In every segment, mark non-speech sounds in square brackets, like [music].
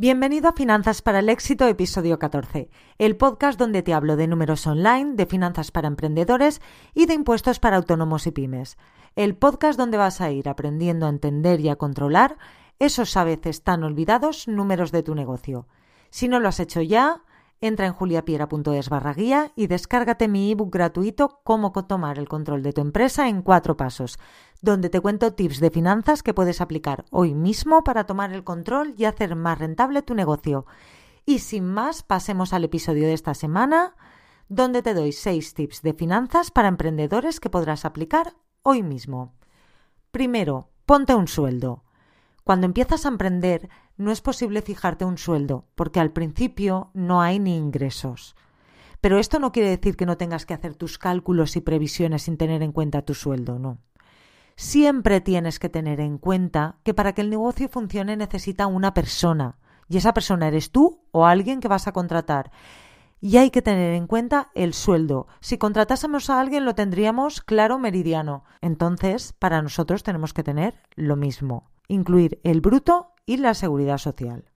Bienvenido a Finanzas para el Éxito, episodio 14, el podcast donde te hablo de números online, de finanzas para emprendedores y de impuestos para autónomos y pymes. El podcast donde vas a ir aprendiendo a entender y a controlar esos a veces tan olvidados números de tu negocio. Si no lo has hecho ya, Entra en juliapiera.es barra guía y descárgate mi ebook gratuito Cómo tomar el control de tu empresa en cuatro pasos, donde te cuento tips de finanzas que puedes aplicar hoy mismo para tomar el control y hacer más rentable tu negocio. Y sin más, pasemos al episodio de esta semana, donde te doy seis tips de finanzas para emprendedores que podrás aplicar hoy mismo. Primero, ponte un sueldo. Cuando empiezas a emprender, no es posible fijarte un sueldo, porque al principio no hay ni ingresos. Pero esto no quiere decir que no tengas que hacer tus cálculos y previsiones sin tener en cuenta tu sueldo, no. Siempre tienes que tener en cuenta que para que el negocio funcione necesita una persona, y esa persona eres tú o alguien que vas a contratar. Y hay que tener en cuenta el sueldo. Si contratásemos a alguien lo tendríamos claro meridiano. Entonces, para nosotros tenemos que tener lo mismo incluir el bruto y la seguridad social.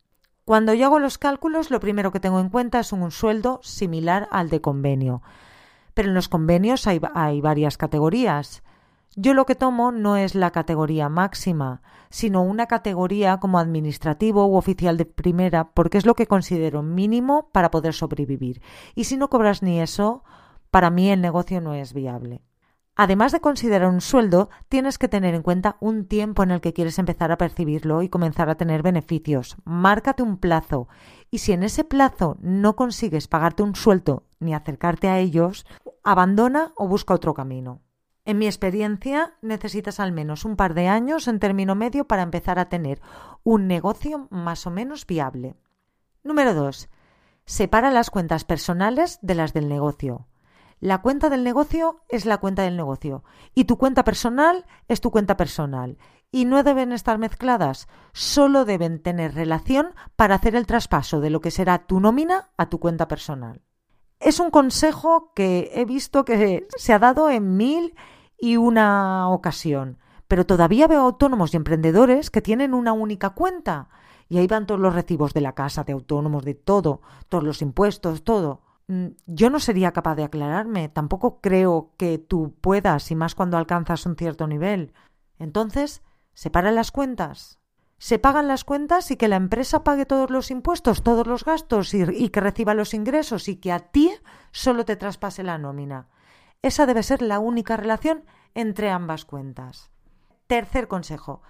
Cuando yo hago los cálculos, lo primero que tengo en cuenta es un sueldo similar al de convenio. Pero en los convenios hay, hay varias categorías. Yo lo que tomo no es la categoría máxima, sino una categoría como administrativo u oficial de primera, porque es lo que considero mínimo para poder sobrevivir. Y si no cobras ni eso, para mí el negocio no es viable. Además de considerar un sueldo, tienes que tener en cuenta un tiempo en el que quieres empezar a percibirlo y comenzar a tener beneficios. Márcate un plazo y si en ese plazo no consigues pagarte un sueldo ni acercarte a ellos, abandona o busca otro camino. En mi experiencia, necesitas al menos un par de años en término medio para empezar a tener un negocio más o menos viable. Número 2. Separa las cuentas personales de las del negocio. La cuenta del negocio es la cuenta del negocio y tu cuenta personal es tu cuenta personal. Y no deben estar mezcladas, solo deben tener relación para hacer el traspaso de lo que será tu nómina a tu cuenta personal. Es un consejo que he visto que se ha dado en mil y una ocasión, pero todavía veo autónomos y emprendedores que tienen una única cuenta y ahí van todos los recibos de la casa, de autónomos, de todo, todos los impuestos, todo. Mm, yo no sería capaz de aclararme, tampoco creo que tú puedas, y más cuando alcanzas un cierto nivel. Entonces, separa las cuentas. Se pagan las cuentas y que la empresa pague todos los impuestos, todos los gastos y, que reciba los ingresos y que a ti solo te traspase la nómina. Esa debe ser la única relación entre ambas cuentas. Tercer consejo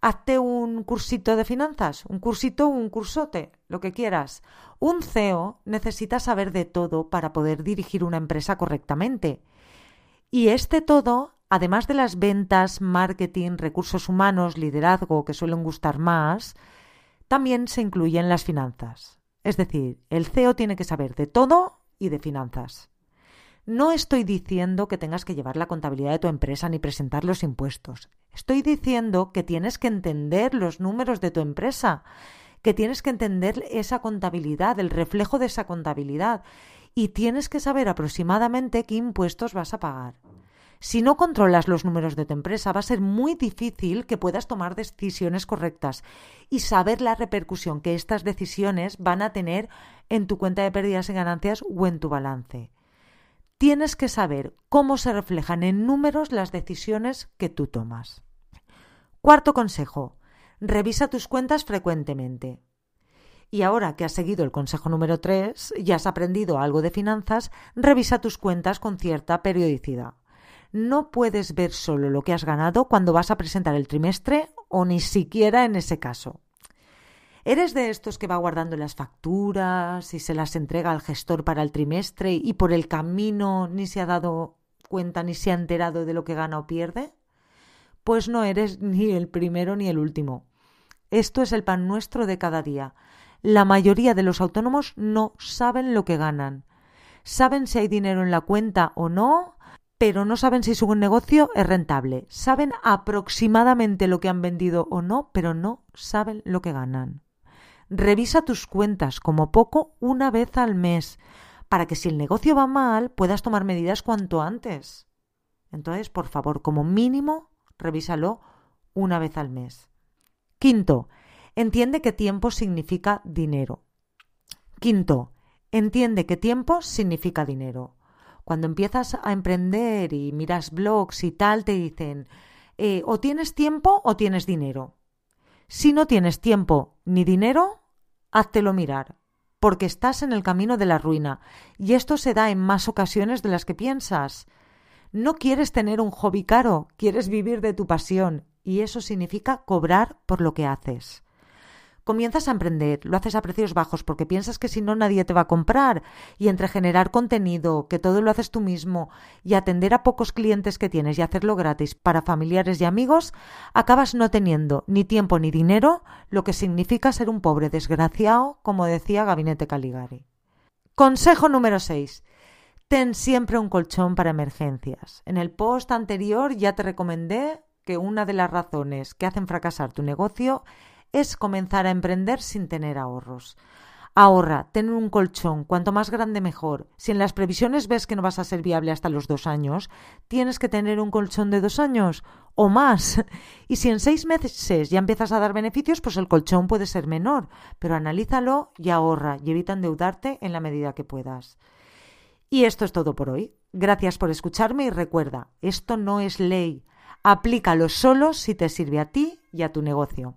hazte un cursito de finanzas, un cursito, un cursote, lo que quieras. Un CEO necesita saber de todo para poder dirigir una empresa correctamente. Y este todo, además de las ventas, marketing, recursos humanos, liderazgo, que suelen gustar más, también se incluyen las finanzas. Es decir, el CEO tiene que saber de todo y de finanzas. No estoy diciendo que tengas que llevar la contabilidad de tu empresa ni presentar los impuestos. Estoy diciendo que tienes que entender los números de tu empresa, que tienes que entender esa contabilidad, el reflejo de esa contabilidad, y tienes que saber aproximadamente qué impuestos vas a pagar. Si no controlas los números de tu empresa, va a ser muy difícil que puedas tomar decisiones correctas y saber la repercusión que estas decisiones van a tener en tu cuenta de pérdidas y ganancias o en tu balance tienes que saber cómo se reflejan en números las decisiones que tú tomas. Cuarto consejo, revisa tus cuentas frecuentemente. Y ahora que has seguido el consejo número 3 y has aprendido algo de finanzas, revisa tus cuentas con cierta periodicidad. No puedes ver solo lo que has ganado cuando vas a presentar el trimestre o ni siquiera en ese caso. ¿Eres de estos que va guardando las facturas y se las entrega al gestor para el trimestre y por el camino ni se ha dado cuenta ni se ha enterado de lo que gana o pierde? Pues no eres ni el primero ni el último. Esto es el pan nuestro de cada día. La mayoría de los autónomos no saben lo que ganan. Saben si hay dinero en la cuenta o no, pero no saben si su negocio es rentable. Saben aproximadamente lo que han vendido o no, pero no saben lo que ganan. Revisa tus cuentas como poco una vez al mes, para que si el negocio va mal puedas tomar medidas cuanto antes. Entonces, por favor, como mínimo, revísalo una vez al mes. Quinto, entiende que tiempo significa dinero. Quinto, entiende que tiempo significa dinero. Cuando empiezas a emprender y miras blogs y tal, te dicen eh, o tienes tiempo o tienes dinero. Si no tienes tiempo ni dinero, háztelo mirar, porque estás en el camino de la ruina, y esto se da en más ocasiones de las que piensas. No quieres tener un hobby caro, quieres vivir de tu pasión, y eso significa cobrar por lo que haces. Comienzas a emprender, lo haces a precios bajos porque piensas que si no nadie te va a comprar y entre generar contenido, que todo lo haces tú mismo y atender a pocos clientes que tienes y hacerlo gratis para familiares y amigos, acabas no teniendo ni tiempo ni dinero, lo que significa ser un pobre desgraciado, como decía Gabinete Caligari. Consejo número 6. Ten siempre un colchón para emergencias. En el post anterior ya te recomendé que una de las razones que hacen fracasar tu negocio es comenzar a emprender sin tener ahorros. Ahorra, ten un colchón, cuanto más grande mejor. Si en las previsiones ves que no vas a ser viable hasta los dos años, tienes que tener un colchón de dos años o más. [laughs] Y si en seis meses ya empiezas a dar beneficios, pues el colchón puede ser menor. Pero analízalo y ahorra y evita endeudarte en la medida que puedas. Y esto es todo por hoy. Gracias por escucharme y recuerda, esto no es ley. Aplícalo solo si te sirve a ti y a tu negocio.